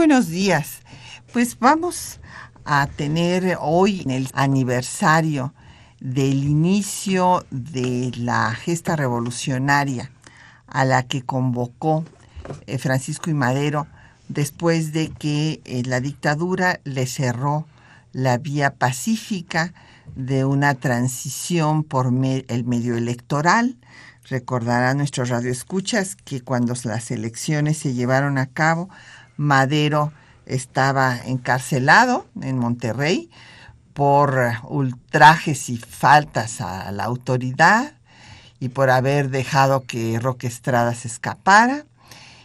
Buenos días. Pues vamos a tener hoy el aniversario del inicio de la gesta revolucionaria a la que convocó eh, Francisco y Madero después de que eh, la dictadura le cerró la vía pacífica de una transición por el medio electoral. Recordarán nuestros radioescuchas que cuando las elecciones se llevaron a cabo, Madero estaba encarcelado en Monterrey por ultrajes y faltas a la autoridad y por haber dejado que Roque Estrada se escapara.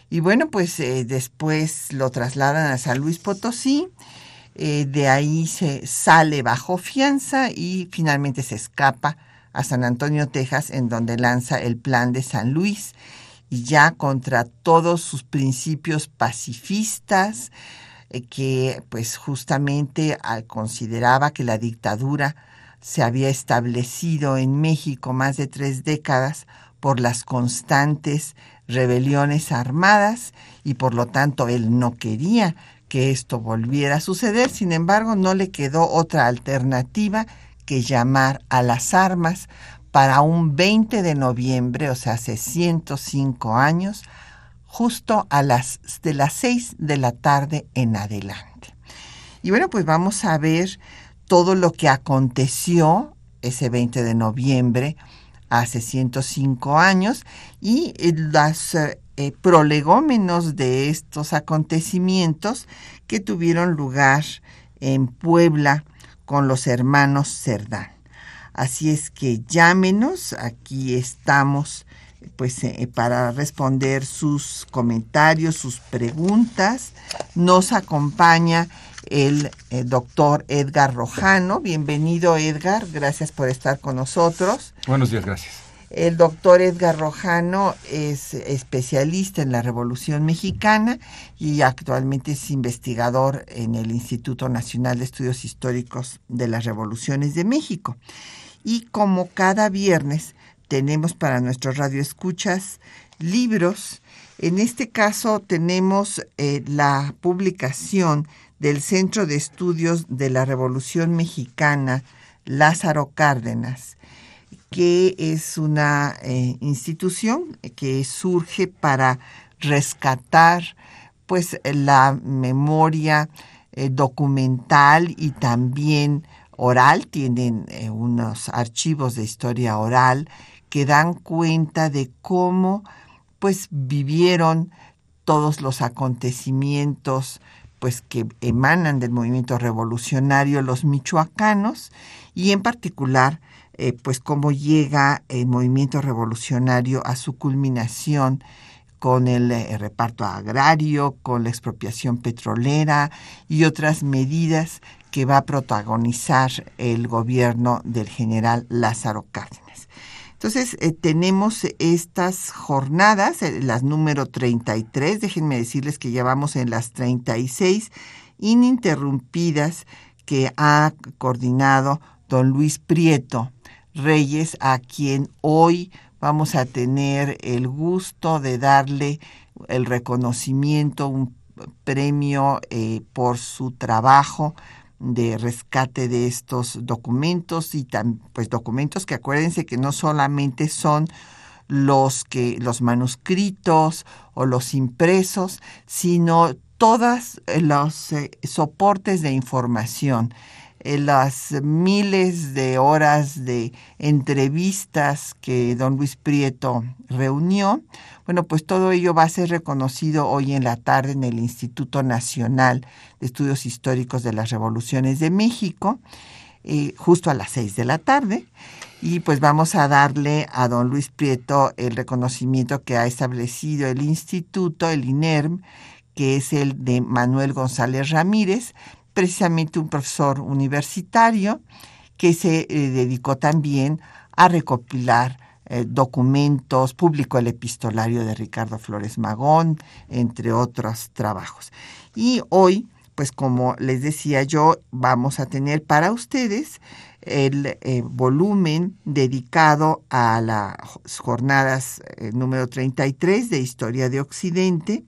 Y bueno, pues eh, después lo trasladan a San Luis Potosí, eh, de ahí se sale bajo fianza y finalmente se escapa a San Antonio, Texas, en donde lanza el plan de San Luis y ya contra todos sus principios pacifistas, eh, que pues justamente consideraba que la dictadura se había establecido en México más de tres décadas por las constantes rebeliones armadas y por lo tanto él no quería que esto volviera a suceder, sin embargo no le quedó otra alternativa que llamar a las armas para un 20 de noviembre, o sea, hace 105 años, justo a las de las 6 de la tarde en adelante. Y bueno, pues vamos a ver todo lo que aconteció ese 20 de noviembre hace 105 años y las eh, prolegómenos de estos acontecimientos que tuvieron lugar en Puebla con los hermanos Cerdán. Así es que llámenos, aquí estamos pues eh, para responder sus comentarios, sus preguntas. Nos acompaña el, eh, doctor Edgar Rojano. Bienvenido Edgar, gracias por estar con nosotros. Buenos días, gracias. El doctor Edgar Rojano es especialista en la Revolución Mexicana y actualmente es investigador en el Instituto Nacional de Estudios Históricos de las Revoluciones de México y como cada viernes tenemos para nuestros radioescuchas libros. En este caso tenemos eh, la publicación del Centro de Estudios de la Revolución Mexicana Lázaro Cárdenas, que es una eh, institución que surge para rescatar pues la memoria eh, documental y también oral, tienen eh, unos archivos de historia oral que dan cuenta de cómo pues vivieron todos los acontecimientos pues que emanan del movimiento revolucionario los michoacanos y en particular eh, pues cómo llega el movimiento revolucionario a su culminación con el eh, reparto agrario, con la expropiación petrolera y otras medidas que va a protagonizar el gobierno del general Lázaro Cárdenas. Entonces, eh, tenemos estas jornadas, eh, las número 33, déjenme decirles que ya vamos en las 36 ininterrumpidas que ha coordinado don Luis Prieto Reyes, a quien hoy vamos a tener el gusto de darle el reconocimiento, un premio eh, por su trabajo de rescate de estos documentos y pues documentos que acuérdense que no solamente son los que los manuscritos o los impresos, sino todos los eh, soportes de información, las miles de horas de entrevistas que don Luis Prieto reunió, bueno, pues todo ello va a ser reconocido hoy en la tarde en el Instituto Nacional de Estudios Históricos de las Revoluciones de México eh, justo a las seis de la tarde. Y pues vamos a darle a don Luis Prieto el reconocimiento que ha establecido el instituto, el INERM, que es el de Manuel González Ramírez, precisamente un profesor universitario que se eh, dedicó también a recopilar eh, documentos, publicó el epistolario de Ricardo Flores Magón, entre otros trabajos. Y hoy, pues como les decía yo, vamos a tener para ustedes el eh, volumen dedicado a las jornadas número 33 de Historia de Occidente,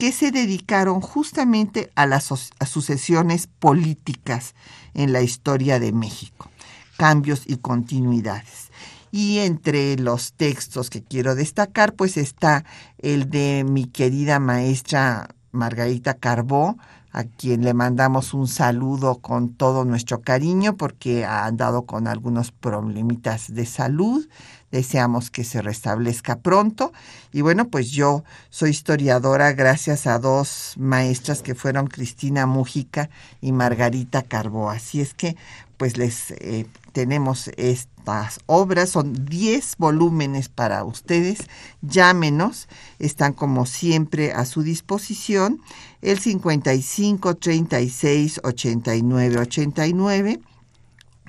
que se dedicaron justamente a las sucesiones políticas en la historia de México, cambios y continuidades. Y entre los textos que quiero destacar, pues está el de mi querida maestra Margarita Carbó, a quien le mandamos un saludo con todo nuestro cariño porque ha andado con algunos problemitas de salud. Deseamos que se restablezca pronto. Y bueno, pues yo soy historiadora gracias a dos maestras que fueron Cristina Mújica y Margarita Carbó. Así es que pues les eh, tenemos estas obras, son 10 volúmenes para ustedes, llámenos, están como siempre a su disposición, el 55 36 89 89,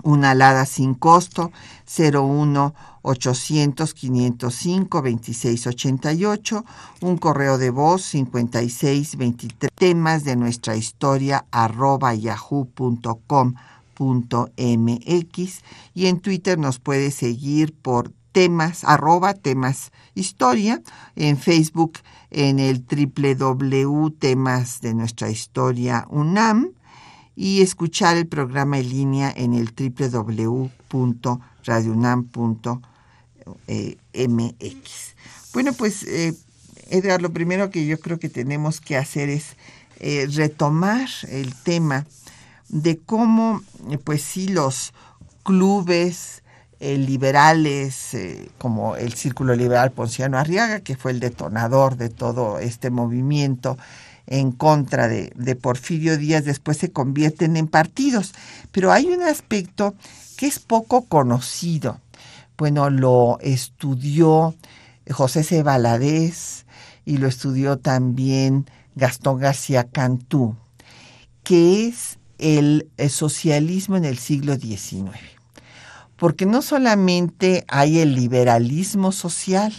una alada sin costo, 01 800 505 26 88, un correo de voz 56 23 temas de nuestra historia arroba yahoo.com mx y en Twitter nos puede seguir por temas, arroba temas historia, en Facebook en el www temas de nuestra historia UNAM y escuchar el programa en línea en el www.radiounam.mx. Bueno, pues eh, Edgar, lo primero que yo creo que tenemos que hacer es eh, retomar el tema de cómo, eh, pues sí, los clubes eh, liberales, eh, como el Círculo Liberal Ponciano Arriaga, que fue el detonador de todo este movimiento en contra de Porfirio Díaz, después se convierten en partidos. Pero hay un aspecto que es poco conocido. Bueno, lo estudió José C. Valadez y lo estudió también Gastón García Cantú, que es el, socialismo en el siglo XIX. Porque no solamente hay el liberalismo social,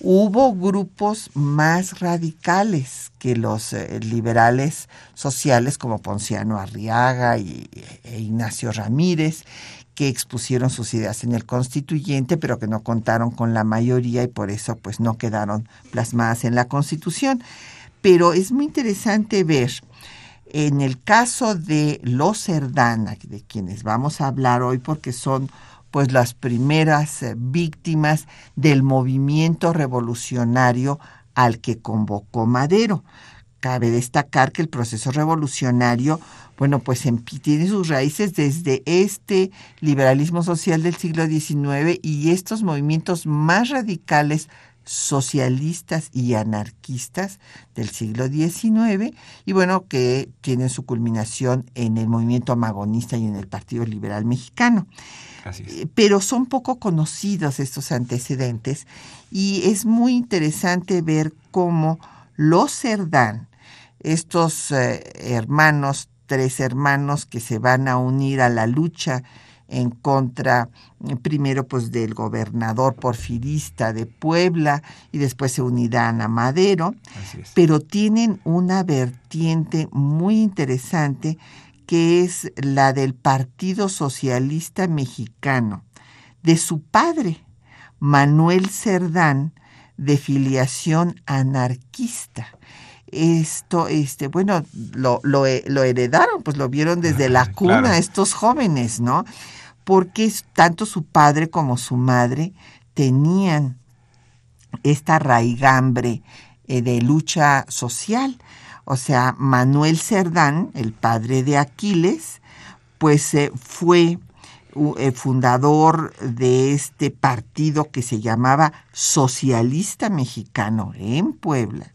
hubo grupos más radicales que los eh, liberales sociales como Ponciano Arriaga y, e Ignacio Ramírez, que expusieron sus ideas en el constituyente, pero que no contaron con la mayoría y por eso pues no quedaron plasmadas en la constitución. Pero es muy interesante ver en el caso de los Cerdana, de quienes vamos a hablar hoy porque son pues las primeras eh, víctimas del movimiento revolucionario al que convocó Madero. Cabe destacar que el proceso revolucionario, bueno, pues tiene sus raíces desde este liberalismo social del siglo XIX y estos movimientos más radicales socialistas y anarquistas del siglo XIX y bueno, que tienen su culminación en el movimiento amagonista y en el Partido Liberal Mexicano. Eh, pero son poco conocidos estos antecedentes y es muy interesante ver cómo los Cerdán, estos eh, hermanos, tres hermanos que se van a unir a la lucha en contra primero pues del gobernador porfirista de Puebla y después se unirán a Madero, pero tienen una vertiente muy interesante que es la del Partido Socialista Mexicano, de su padre, Manuel Cerdán, de filiación anarquista. Esto, este, bueno, lo, lo, heredaron, pues lo vieron desde la cuna estos jóvenes, ¿no? porque tanto su padre como su madre tenían esta raigambre eh, de lucha social. O sea, Manuel Cerdán, el padre de Aquiles, pues eh, fue eh, fundador de este partido que se llamaba Socialista Mexicano en Puebla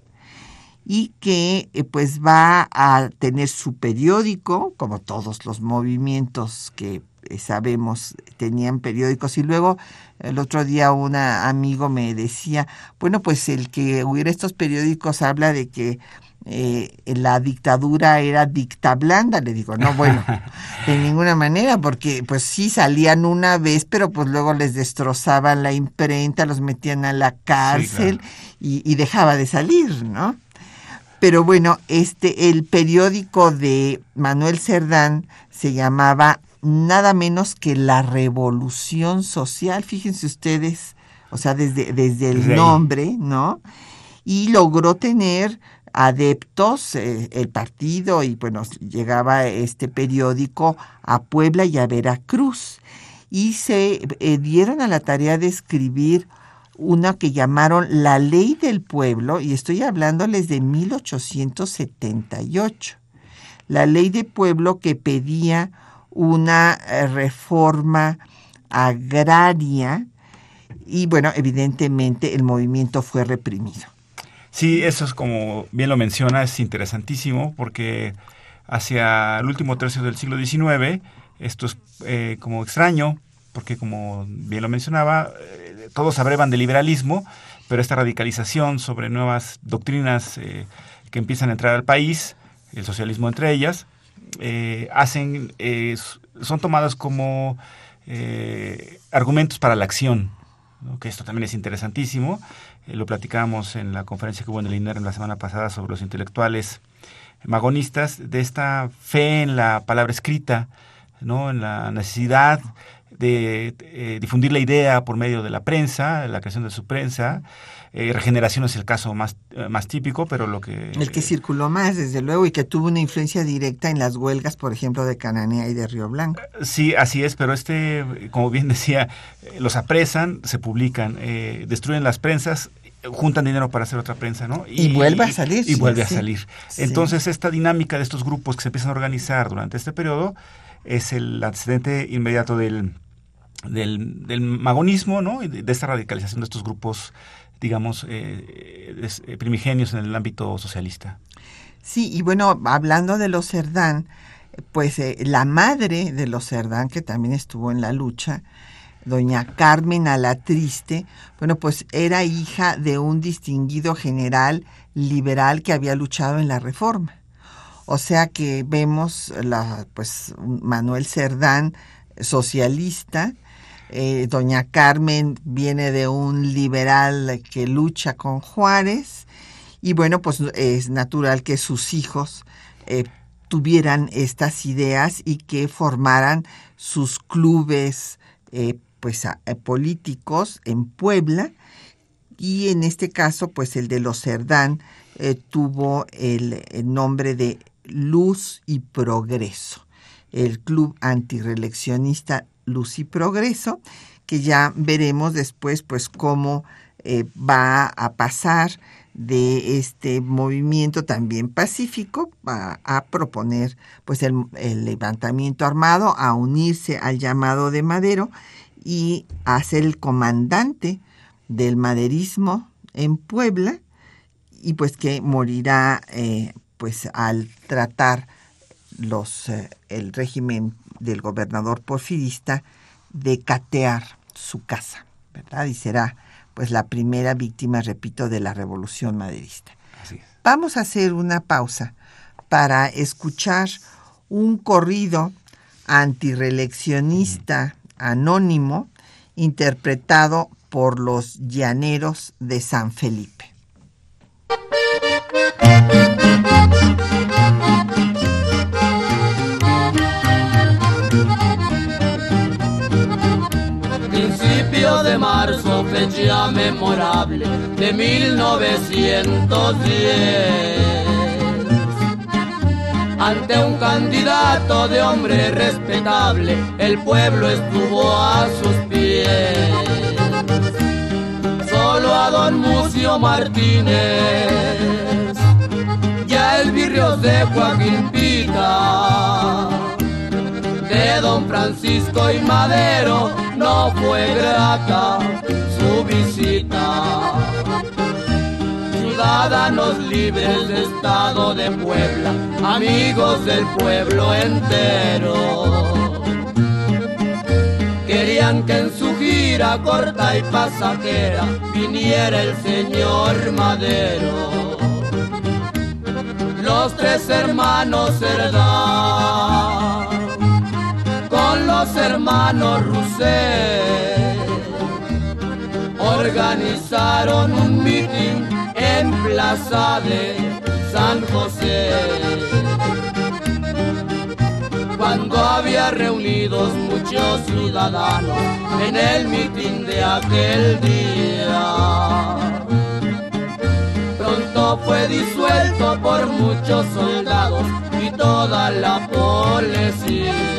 y que pues va a tener su periódico, como todos los movimientos que eh, sabemos, tenían periódicos. Y luego el otro día un amigo me decía, bueno, pues el que hubiera estos periódicos habla de que eh, la dictadura era dicta blanda, le digo, no, bueno, de ninguna manera, porque pues sí salían una vez, pero pues luego les destrozaban la imprenta, los metían a la cárcel y, y, dejaba de salir, ¿no? Pero bueno, este, el periódico de Manuel Cerdán se llamaba nada menos que La Revolución Social, fíjense ustedes, o sea, desde, desde el nombre, ¿no? Y logró tener adeptos eh, el partido y bueno, llegaba este periódico a Puebla y a Veracruz. Y se eh, dieron a la tarea de escribir una que llamaron La Ley del Pueblo y estoy hablándoles de 1878. La Ley del Pueblo que pedía una eh, reforma agraria y bueno, evidentemente el movimiento fue reprimido. Sí, eso es como bien lo menciona, es interesantísimo porque hacia el último tercio del siglo XIX, esto es eh, como extraño, porque como bien lo mencionaba, todos abrevan de liberalismo, pero esta radicalización sobre nuevas doctrinas eh, que empiezan a entrar al país, el socialismo entre ellas, hacen, son tomadas como argumentos para la acción, que esto también es interesantísimo. Eh, lo platicábamos en la conferencia que hubo en el INER la semana pasada sobre los intelectuales magonistas, de esta fe en la palabra escrita, ¿no? en la necesidad de eh, difundir la idea por medio de la prensa, la creación de su prensa. Eh, regeneración es el caso más, más típico, pero lo que... El que circuló más, desde luego, y que tuvo una influencia directa en las huelgas, por ejemplo, de Cananea y de Río Blanco. Sí, así es, pero este, como bien decía, los apresan, se publican, destruyen las prensas juntan dinero para hacer otra prensa, ¿no? Y, vuelve a salir. Y, vuelve a salir. Entonces, esta dinámica de estos grupos que se empiezan a organizar durante este periodo es el antecedente inmediato del, del, magonismo, ¿no? Y de, esta radicalización de estos grupos, digamos, eh, eh, primigenios en el ámbito socialista. Sí, y bueno, hablando de los Cerdán, pues eh, la madre de los Cerdán, que también estuvo en la lucha, doña Carmen Alatriste, bueno, pues era hija de un distinguido general liberal que había luchado en la Reforma. O sea que vemos la, pues Manuel Cerdán socialista, eh, doña Carmen viene de un liberal que lucha con Juárez. Y bueno, pues es natural que sus hijos eh, tuvieran estas ideas y que formaran sus clubes eh, pues políticos en Puebla. Y en este caso pues el de los Cerdán tuvo el, nombre de Luz y Progreso, el club antireleccionista Luz y Progreso, que ya veremos después pues cómo eh, va a pasar de este movimiento también pacífico a, proponer pues el, el, levantamiento armado, a unirse al llamado de Madero y a ser el comandante del maderismo en Puebla y pues que morirá eh, pues al tratar los eh, el régimen del gobernador porfirista de catear su casa, ¿verdad? Y será pues la primera víctima, repito, de la revolución maderista. Vamos a hacer una pausa para escuchar un corrido antireleccionista anónimo interpretado por los llaneros de San Felipe. Fecha memorable de 1910 ante un candidato de hombre respetable, el pueblo estuvo a sus pies. Solo a don Mucio Martínez, ya el virrio de Joaquín Pita, de don Francisco y Madero, no fue grata su visita ciudadanos libres de Estado de Puebla, amigos del pueblo entero. Querían que en su gira corta y pasajera viniera el señor Madero. Los tres hermanos Cerdán con los hermanos Rousset organizaron un meeting en Plaza de San José. Cuando había reunidos muchos ciudadanos en el mitin de aquel día, pronto fue disuelto por muchos soldados y toda la policía.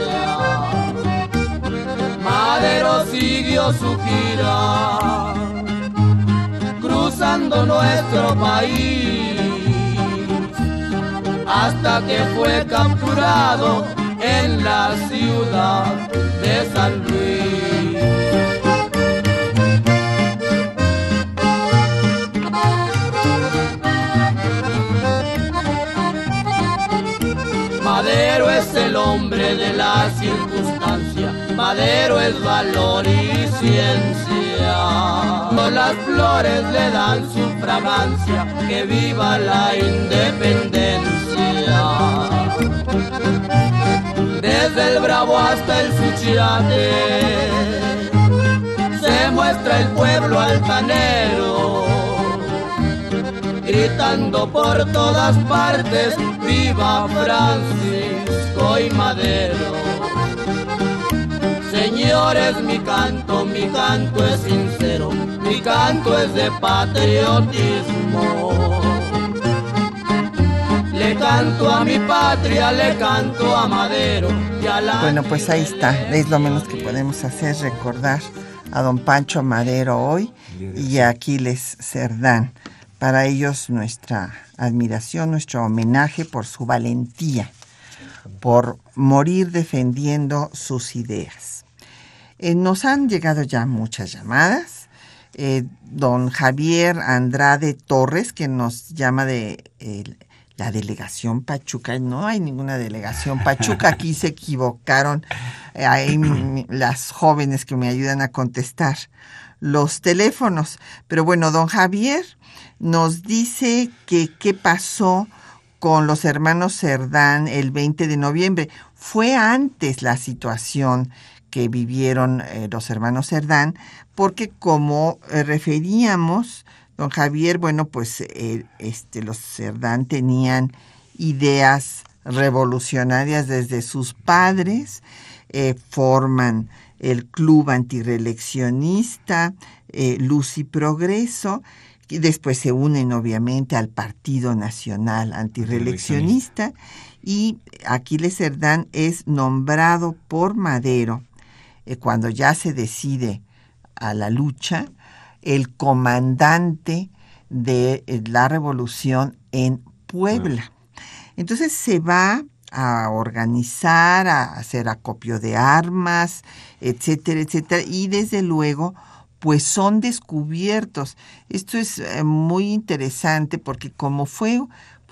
Madero siguió su gira, nuestro país, hasta que fue capturado en la ciudad de San Luis. Madero es el hombre de la circunstancia, Madero es valor y ciencia. Las flores le dan su fragancia, que viva la independencia. Desde el Bravo hasta el Suchiate, se muestra el pueblo altanero, gritando por todas partes, viva Francisco y Madero. Señores, mi canto, mi canto es sincero, mi canto es de patriotismo. Le canto a mi patria, le canto a Madero y a la... Bueno, pues ahí está. Es lo menos que podemos hacer, recordar a don Pancho Madero hoy y a Aquiles Cerdán. Para ellos nuestra admiración, nuestro homenaje por su valentía, por morir defendiendo sus ideas. Eh, nos han llegado ya muchas llamadas. Eh, don Javier Andrade Torres, que nos llama de la delegación Pachuca. No hay ninguna delegación Pachuca. Aquí se equivocaron. Hay las jóvenes que me ayudan a contestar los teléfonos. Pero bueno, don Javier nos dice que qué pasó con los hermanos Cerdán el 20 de noviembre. Fue antes la situación que vivieron eh, los hermanos Cerdán, porque como eh, referíamos, don Javier, bueno, pues eh, este, los Cerdán tenían ideas revolucionarias desde sus padres, forman el Club Antireleccionista, Luz y Progreso, y después se unen obviamente al Partido Nacional Antireleccionista y Aquiles Cerdán es nombrado por Madero eh, cuando ya se decide a la lucha el comandante de eh, la revolución en Puebla. Entonces se va a organizar, a hacer acopio de armas, etcétera, etcétera, y desde luego pues son descubiertos. Esto es eh, muy interesante porque como fue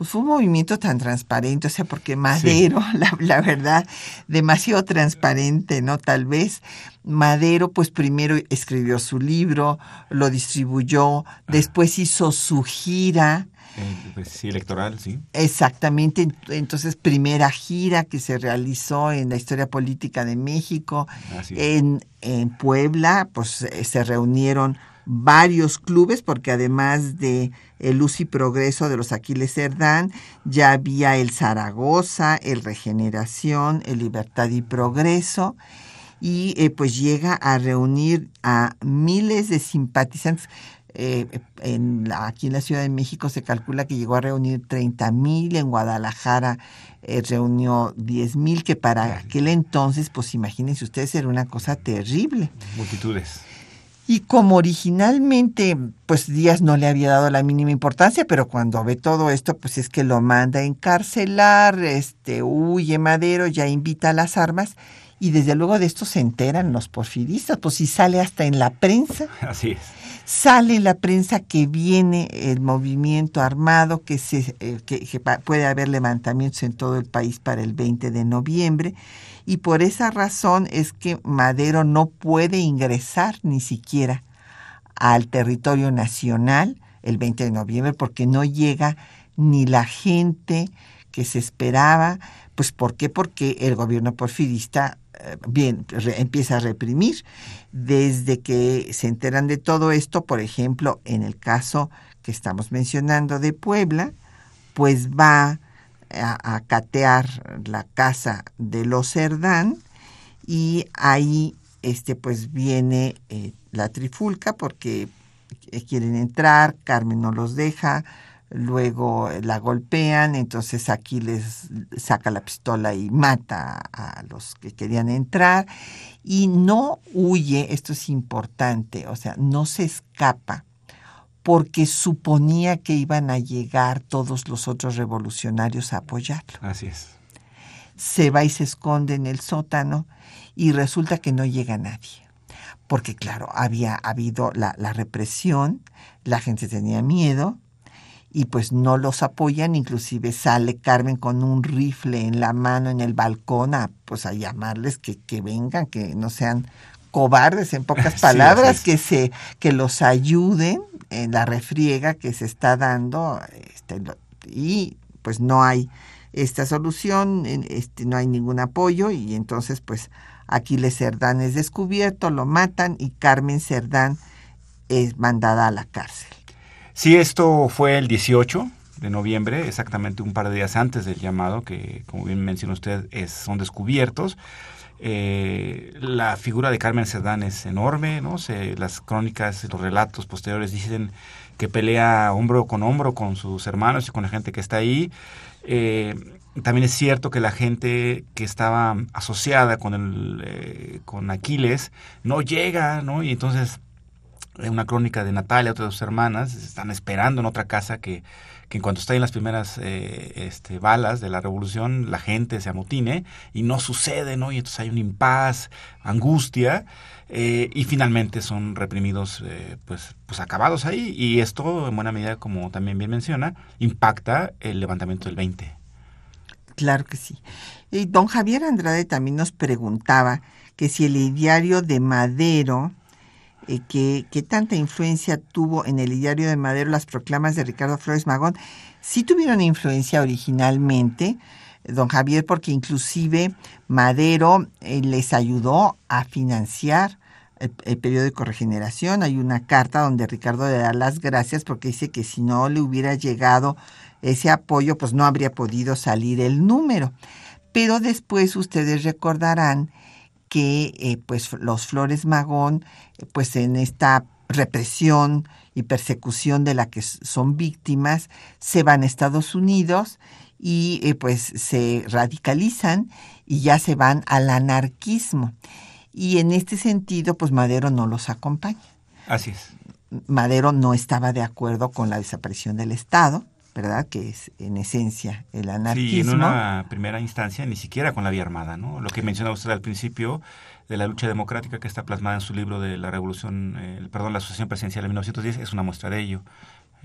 pues fue un movimiento tan transparente, o sea, porque Madero, la, la, verdad, demasiado transparente, ¿no? Tal vez Madero, pues primero escribió su libro, lo distribuyó, después hizo su gira. Eh, pues sí, electoral, sí. Exactamente, entonces primera gira que se realizó en la historia política de México, en, en Puebla, pues eh, se reunieron varios clubes, porque además de el Luz y Progreso de los Aquiles Cerdán, ya había el Zaragoza, el Regeneración, el Libertad y Progreso, y eh, pues llega a reunir a miles de simpatizantes. Eh, en aquí en la Ciudad de México se calcula que llegó a reunir 30 mil, en Guadalajara eh, reunió 10 mil, que para aquel entonces, pues imagínense ustedes, era una cosa terrible. Multitudes. Y como originalmente, pues Díaz no le había dado la mínima importancia, pero cuando ve todo esto, pues es que lo manda a encarcelar, este, huye Madero, ya invita a las armas, y desde luego de esto se enteran los porfiristas, pues si sale hasta en la prensa. Así es. Sale la prensa que viene el movimiento armado, que, se, eh, que, puede haber levantamientos en todo el país para el 20 de noviembre y por esa razón es que Madero no puede ingresar ni siquiera al territorio nacional el 20 de noviembre porque no llega ni la gente que se esperaba. Pues ¿por qué? Porque el gobierno porfirista eh, bien empieza a reprimir. Desde que se enteran de todo esto, por ejemplo, en el caso que estamos mencionando de Puebla, pues va a, catear la casa de los Cerdán y ahí este pues viene eh, la trifulca porque eh, quieren entrar, Carmen no los deja, luego la golpean, entonces aquí les saca la pistola y mata a los que querían entrar y no huye, esto es importante, o sea, no se escapa porque suponía que iban a llegar todos los otros revolucionarios a apoyarlo. Así es. Se va y se esconde en el sótano y resulta que no llega nadie. Porque claro, había habido la, represión, la gente tenía miedo y pues no los apoyan, inclusive sale Carmen con un rifle en la mano en el balcón a pues a llamarles que, que vengan, que no sean cobardes en pocas palabras, que se, que los ayuden en la refriega que se está dando este, y pues no hay esta solución, este, no hay ningún apoyo y entonces pues Aquiles Cerdán es descubierto, lo matan y Carmen Cerdán es mandada a la cárcel. Sí, esto fue el 18 de noviembre, exactamente un par de días antes del llamado, que como bien mencionó usted, son descubiertos. Eh, la figura de Carmen Cerdán es enorme, ¿no? Se, las crónicas, los relatos posteriores dicen que pelea hombro con hombro con sus hermanos y con la gente que está ahí. Eh, también es cierto que la gente que estaba asociada con, el, eh, con Aquiles no llega, ¿no? Y entonces, en una crónica de Natalia, otra de sus hermanas, están esperando en otra casa que que en cuanto en las primeras eh, este, balas de la revolución, la gente se amotine y no sucede, ¿no? Y entonces hay un impas, angustia, eh, y finalmente son reprimidos, eh, pues, pues acabados ahí. Y esto, en buena medida, como también bien menciona, impacta el levantamiento del 20. Claro que sí. Y don Javier Andrade también nos preguntaba que si el diario de Madero que, tanta influencia tuvo en el diario de Madero las proclamas de Ricardo Flores Magón. Sí tuvieron influencia originalmente, don Javier, porque inclusive Madero eh, les ayudó a financiar el, periódico Regeneración. Hay una carta donde Ricardo le da las gracias porque dice que si no le hubiera llegado ese apoyo, pues no habría podido salir el número. Pero después ustedes recordarán que eh, pues los Flores Magón, pues en esta represión y persecución de la que son víctimas, se van a Estados Unidos y eh, pues se radicalizan y ya se van al anarquismo. Y en este sentido, pues Madero no los acompaña. Así es. Madero no estaba de acuerdo con la desaparición del Estado ¿verdad? Que es en esencia el anarquismo. Sí, en una primera instancia ni siquiera con la vía armada, ¿no? Lo que mencionaba usted al principio de la lucha democrática que está plasmada en su libro de la revolución, eh, perdón, la asociación presidencial de 1910 es una muestra de ello.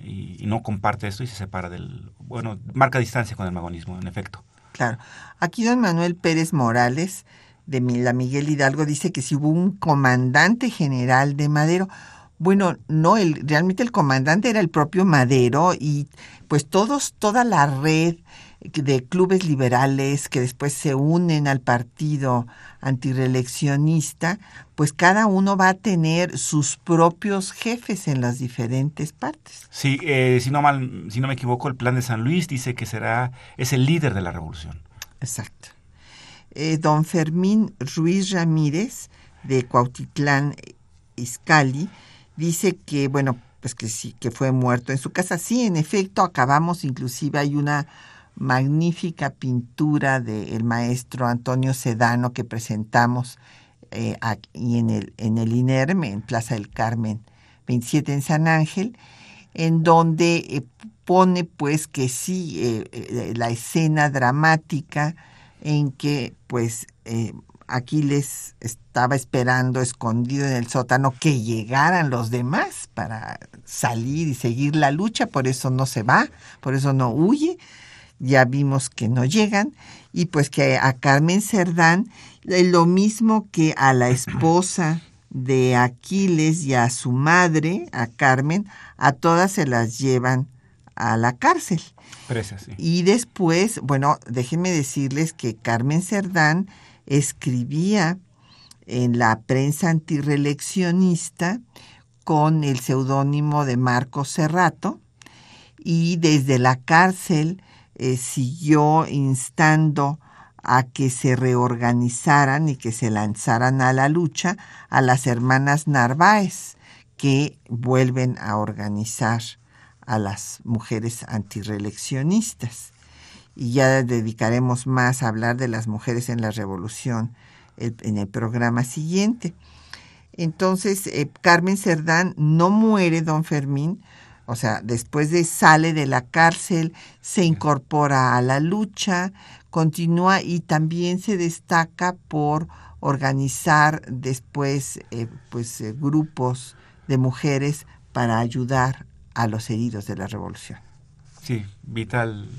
Y, no comparte esto y se separa del, bueno, marca distancia con el magonismo, en efecto. Claro. Aquí don Manuel Pérez Morales de la Miguel Hidalgo dice que si hubo un comandante general de Madero, bueno, no, el, realmente el comandante era el propio Madero y pues todos, toda la red de clubes liberales que después se unen al partido antireeleccionista, pues cada uno va a tener sus propios jefes en las diferentes partes. Sí, eh, si, no mal, si no me equivoco, el plan de San Luis dice que será, es el líder de la revolución. Exacto. Eh, don Fermín Ruiz Ramírez, de Cuautitlán Izcalli, dice que, bueno, pues que sí, que fue muerto en su casa. Sí, en efecto, acabamos, inclusive hay una magnífica pintura del maestro Antonio Sedano que presentamos eh, en el, en el INERM, en Plaza del Carmen 27 en San Ángel, en donde eh, pone pues que sí, eh, la escena dramática en que pues Aquiles estaba esperando escondido en el sótano que llegaran los demás para salir y seguir la lucha, por eso no se va, por eso no huye. Ya vimos que no llegan y pues que a Carmen Cerdán lo mismo que a la esposa de Aquiles y a su madre, a Carmen, a todas se las llevan a la cárcel. Y después, bueno, déjenme decirles que Carmen Cerdán escribía en la prensa antireleccionista con el seudónimo de Marcos Serrato y desde la cárcel eh, siguió instando a que se reorganizaran y que se lanzaran a la lucha a las hermanas Narváez, que vuelven a organizar a las mujeres antireleccionistas. Y ya dedicaremos más a hablar de las mujeres en la revolución en el programa siguiente. Entonces, eh, Carmen Cerdán no muere, don Fermín, o sea, después de sale de la cárcel, se incorpora a la lucha, continúa y también se destaca por organizar después eh, pues, eh, grupos de mujeres para ayudar a los heridos de la revolución. Sí, Vital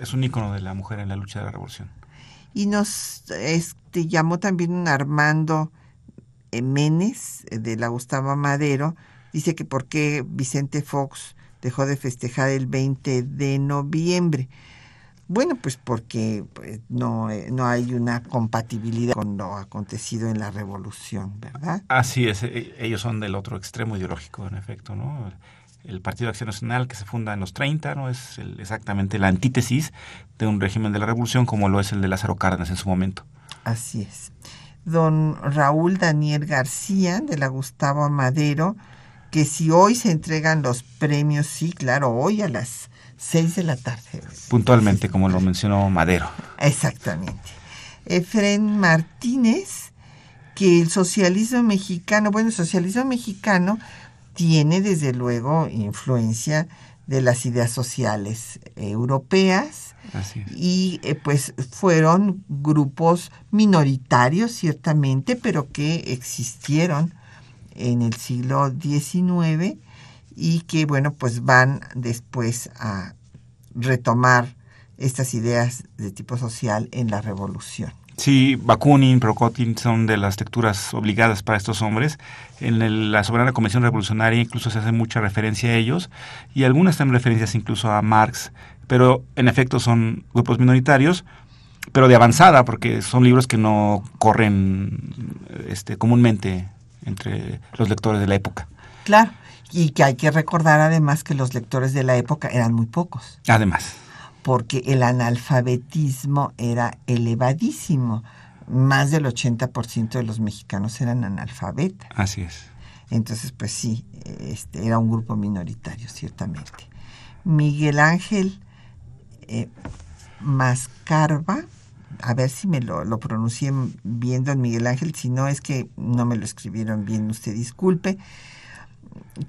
es, un ícono de la mujer en la lucha de la revolución. Y nos este, llamó también un Armando Menes de la Gustavo Madero, dice que por qué Vicente Fox dejó de festejar el 20 de noviembre. Bueno, pues porque pues, no, eh, no hay una compatibilidad con lo acontecido en la revolución, ¿verdad? Así es, e, ellos son del otro extremo ideológico, en efecto, ¿no? El Partido de Acción Nacional que se funda en los 30, ¿no? Es exactamente la antítesis de un régimen de la revolución como lo es el de Lázaro Cárdenas en su momento. Así es. Don Raúl Daniel García, de la Gustavo Amadero, que si hoy se entregan los premios, sí, claro, hoy a las seis de la tarde. Puntualmente, como lo mencionó Madero. Exactamente. Efren Martínez, que el socialismo mexicano, bueno, el socialismo mexicano tiene desde luego influencia de las ideas sociales europeas y eh, pues fueron grupos minoritarios ciertamente, pero que existieron en el siglo XIX y que, bueno, pues van después a retomar estas ideas de tipo social en la revolución. Sí, Bakunin, Prokotin son de las lecturas obligadas para estos hombres. En la Soberana Convención Revolucionaria incluso se hace mucha referencia a ellos y algunas también referencias incluso a Marx, pero en efecto son grupos minoritarios, pero de avanzada porque son libros que no corren este, comúnmente entre los lectores de la época. Claro, y que hay que recordar además que los lectores de la época eran muy pocos. Además. Porque el analfabetismo era elevadísimo. Más del 80% de los mexicanos eran analfabetas. Así es. Entonces, pues sí, este, era un grupo minoritario, ciertamente. Miguel Ángel eh, Mascarva, a ver si me lo, lo pronuncié bien, don Miguel Ángel, si no es que no me lo escribieron bien, usted disculpe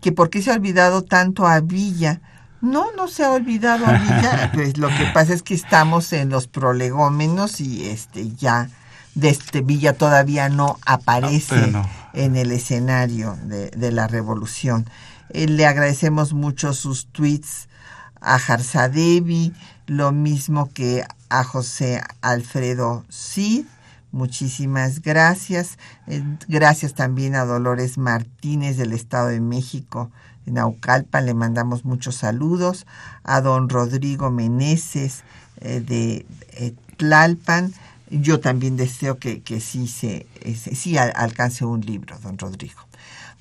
que por qué se ha olvidado tanto a Villa. No, no se ha olvidado a Villa. Pues lo que pasa es que estamos en los prolegómenos y este ya de este Villa todavía no aparece en el escenario de, la revolución. Eh, le agradecemos mucho sus tweets a Jarzadevi, lo mismo que a José Alfredo Cid Muchísimas gracias. Eh, gracias también a Dolores Martínez del Estado de México, en Naucalpan. Le mandamos muchos saludos. A don Rodrigo Meneses eh, de eh, Tlalpan. Yo también deseo que, sí, se, alcance un libro, don Rodrigo.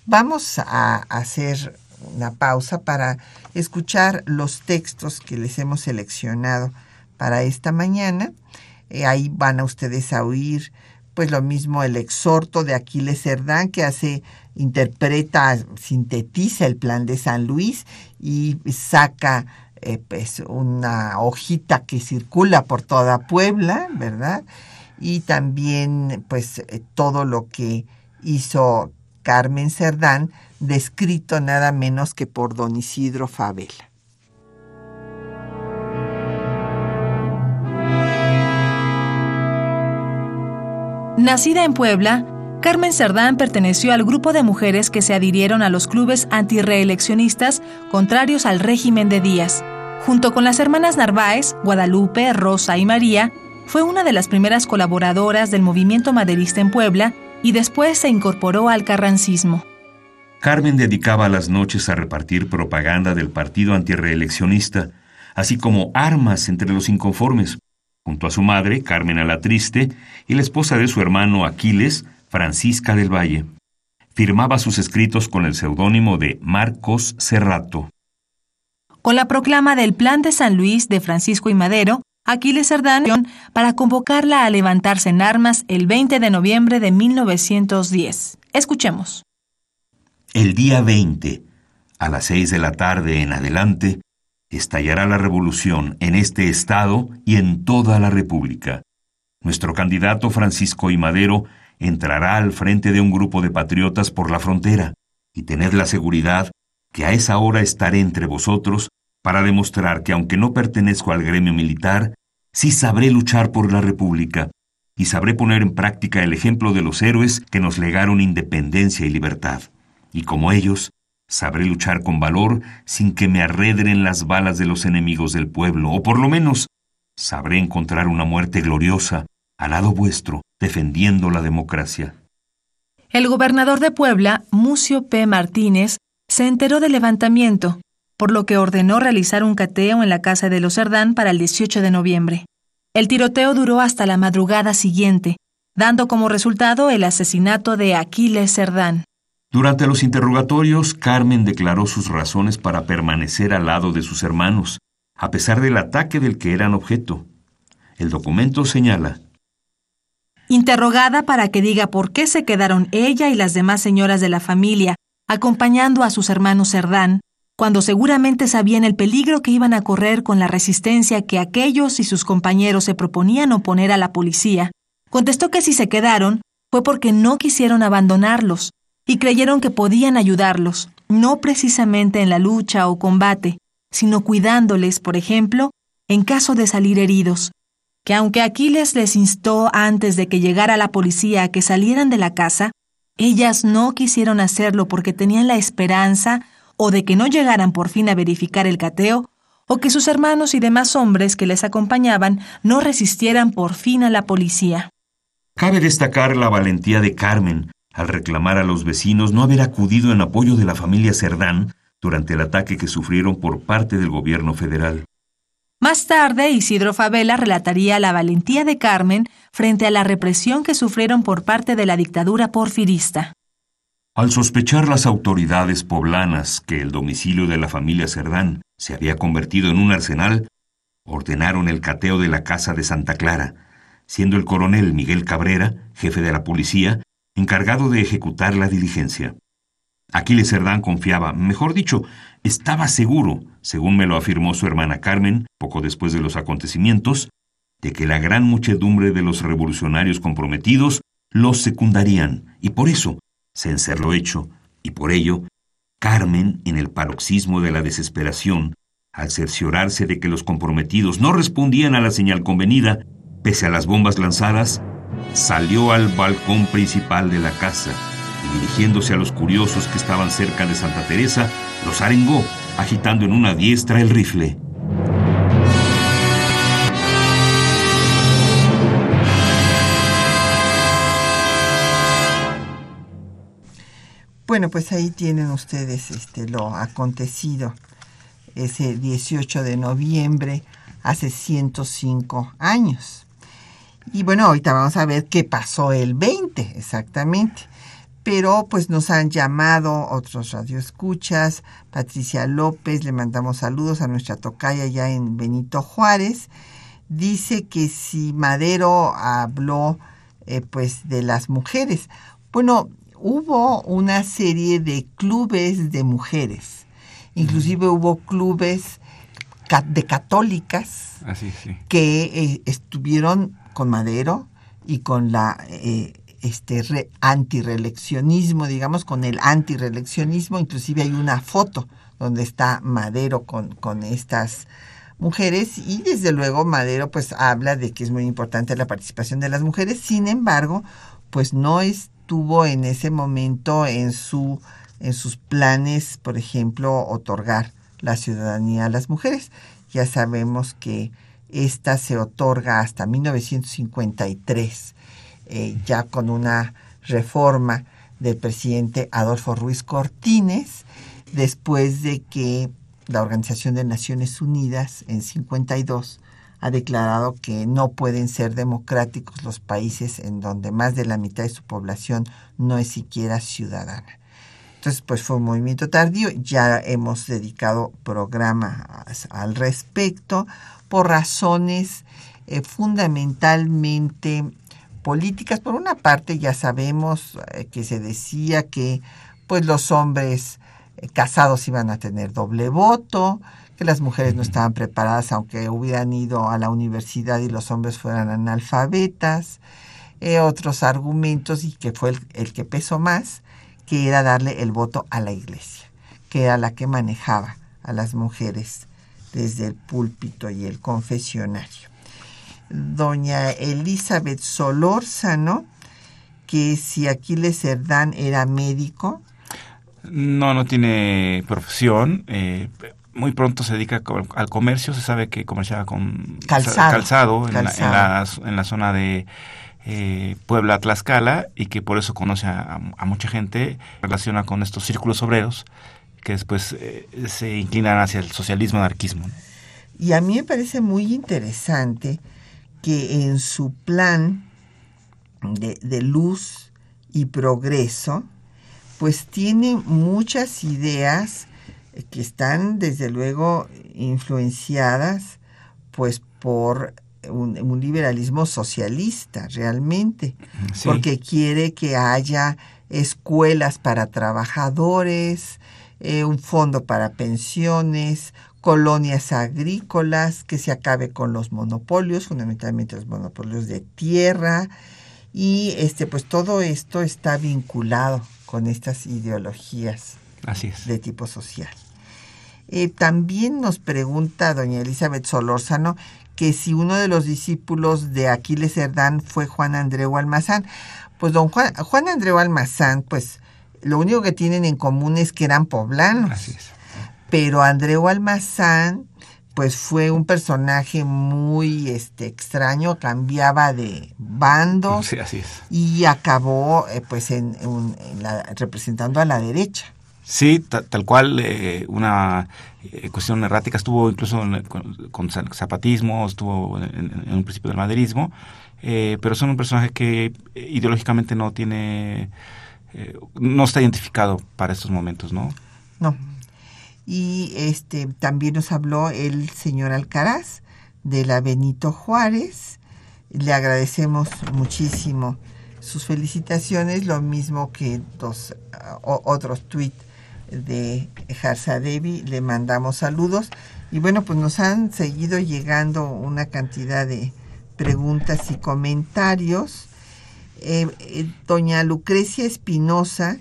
Vamos a hacer una pausa para escuchar los textos que les hemos seleccionado para esta mañana eh, ahí van a ustedes a oír pues lo mismo el exhorto de Aquiles Cerdán que hace, interpreta, sintetiza el plan de San Luis y saca eh, pues una hojita que circula por toda Puebla, ¿verdad? Y también pues eh, todo lo que hizo Carmen Cerdán, descrito nada menos que por don Isidro Favela. Nacida en Puebla, Carmen Cerdán perteneció al grupo de mujeres que se adhirieron a los clubes antireeleccionistas contrarios al régimen de Díaz. Junto con las hermanas Narváez, Guadalupe, Rosa y María, fue una de las primeras colaboradoras del movimiento maderista en Puebla y después se incorporó al carrancismo. Carmen dedicaba las noches a repartir propaganda del partido antireeleccionista, así como armas entre los inconformes, junto a su madre, Carmen Alatriste, y la esposa de su hermano Aquiles, Francisca del Valle. Firmaba sus escritos con el seudónimo de Marcos Cerrato. Con la proclama del Plan de San Luis de Francisco y Madero, Aquiles Cerdán para convocarla a levantarse en armas el 20 de noviembre de 1910. Escuchemos. El día 20, a las 6 de la tarde en adelante, estallará la revolución en este estado y en toda la República. Nuestro candidato Francisco I. Madero entrará al frente de un grupo de patriotas por la frontera, y tened la seguridad que a esa hora estaré entre vosotros para demostrar que aunque no pertenezco al gremio militar, sí sabré luchar por la República y sabré poner en práctica el ejemplo de los héroes que nos legaron independencia y libertad. Y como ellos, sabré luchar con valor sin que me arredren las balas de los enemigos del pueblo, o por lo menos sabré encontrar una muerte gloriosa al lado vuestro, defendiendo la democracia. El gobernador de Puebla, Mucio P. Martínez, se enteró del levantamiento por lo que ordenó realizar un cateo en la casa de los Cerdán para el 18 de noviembre. El tiroteo duró hasta la madrugada siguiente, dando como resultado el asesinato de Aquiles Cerdán. Durante los interrogatorios, Carmen declaró sus razones para permanecer al lado de sus hermanos, a pesar del ataque del que eran objeto. El documento señala. Interrogada para que diga por qué se quedaron ella y las demás señoras de la familia acompañando a sus hermanos Cerdán, cuando seguramente sabían el peligro que iban a correr con la resistencia que aquellos y sus compañeros se proponían oponer a la policía, contestó que si se quedaron fue porque no quisieron abandonarlos y creyeron que podían ayudarlos, no precisamente en la lucha o combate, sino cuidándoles, por ejemplo, en caso de salir heridos, que aunque Aquiles les instó antes de que llegara la policía a que salieran de la casa, ellas no quisieron hacerlo porque tenían la esperanza o de que no llegaran por fin a verificar el cateo, o que sus hermanos y demás hombres que les acompañaban no resistieran por fin a la policía. Cabe destacar la valentía de Carmen al reclamar a los vecinos no haber acudido en apoyo de la familia Cerdán durante el ataque que sufrieron por parte del gobierno federal. Más tarde, Isidro Favela relataría la valentía de Carmen frente a la represión que sufrieron por parte de la dictadura porfirista. Al sospechar las autoridades poblanas que el domicilio de la familia Cerdán se había convertido en un arsenal, ordenaron el cateo de la casa de Santa Clara, siendo el coronel Miguel Cabrera, jefe de la policía, encargado de ejecutar la diligencia. Aquiles Cerdán confiaba, mejor dicho, estaba seguro, según me lo afirmó su hermana Carmen, poco después de los acontecimientos, de que la gran muchedumbre de los revolucionarios comprometidos los secundarían, y por eso se lo hecho, y por ello, Carmen, en el paroxismo de la desesperación, al cerciorarse de que los comprometidos no respondían a la señal convenida, pese a las bombas lanzadas, salió al balcón principal de la casa y dirigiéndose a los curiosos que estaban cerca de Santa Teresa, los arengó, agitando en una diestra el rifle. Bueno, pues ahí tienen ustedes este, lo acontecido ese 18 de noviembre hace 105 años. Y bueno, ahorita vamos a ver qué pasó el 20 exactamente. Pero pues nos han llamado otros radioescuchas, Patricia López, le mandamos saludos a nuestra tocaya ya en Benito Juárez. Dice que si Madero habló eh, pues de las mujeres. Bueno, hubo una serie de clubes de mujeres. Inclusive hubo clubes de católicas que eh, estuvieron con Madero y con la eh, este re, digamos, con el antireeleccionismo. Inclusive hay una foto donde está Madero con, con estas mujeres y desde luego Madero pues habla de que es muy importante la participación de las mujeres, sin embargo, pues no estuvo en ese momento en su en sus planes, por ejemplo, otorgar la ciudadanía a las mujeres. Ya sabemos que esta se otorga hasta 1953, eh, ya con una reforma del presidente Adolfo Ruiz Cortines, después de que la Organización de Naciones Unidas en 52 ha declarado que no pueden ser democráticos los países en donde más de la mitad de su población no es siquiera ciudadana. Entonces, pues fue un movimiento tardío, ya hemos dedicado programas al respecto por razones eh, fundamentalmente políticas. Por una parte, ya sabemos eh, que se decía que pues los hombres eh, casados iban a tener doble voto, que las mujeres no estaban preparadas aunque hubieran ido a la universidad y los hombres fueran analfabetas, otros argumentos y que fue el que pesó más, que era darle el voto a la iglesia, que era la que manejaba a las mujeres desde el púlpito y el confesionario. Doña Elizabeth Solórzano, que si Aquiles Cerdán era médico. No, no tiene profesión. Eh, muy pronto se dedica al comercio. Se sabe que comerciaba con calzado, En, la, en la zona de eh, Puebla Tlaxcala y que por eso conoce a, mucha gente, relaciona con estos círculos obreros que después eh, se inclinan hacia el socialismo anarquismo. Y a mí me parece muy interesante que en su plan de, de luz y progreso, pues tiene muchas ideas que están desde luego influenciadas pues por un, liberalismo socialista realmente, porque quiere que haya escuelas para trabajadores, eh, un fondo para pensiones, colonias agrícolas, que se acabe con los monopolios, fundamentalmente los monopolios de tierra, y este, pues todo esto está vinculado con estas ideologías de tipo social. Eh, también nos pregunta doña Elizabeth Solórzano que si uno de los discípulos de Aquiles Cerdán fue Juan Andreu Almazán. Pues don Juan, Juan Andreu Almazán, pues lo único que tienen en común es que eran poblanos. Así es. Pero Andreu Almazán, pues fue un personaje muy este, extraño, cambiaba de bandos sí, así es. y acabó eh, pues en, representando a la derecha. Sí, tal cual, eh, una eh, cuestión errática, estuvo incluso con, zapatismo, estuvo en, un principio del maderismo, eh, pero son un personaje que ideológicamente no tiene, no está identificado para estos momentos, ¿no? No. Y este también nos habló el señor Alcaraz de la Benito Juárez. Le agradecemos muchísimo sus felicitaciones, lo mismo que dos otros tweets de Devi, le mandamos saludos. Y bueno, pues nos han seguido llegando una cantidad de preguntas y comentarios. Eh, eh, doña Lucrecia Espinosa